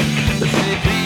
They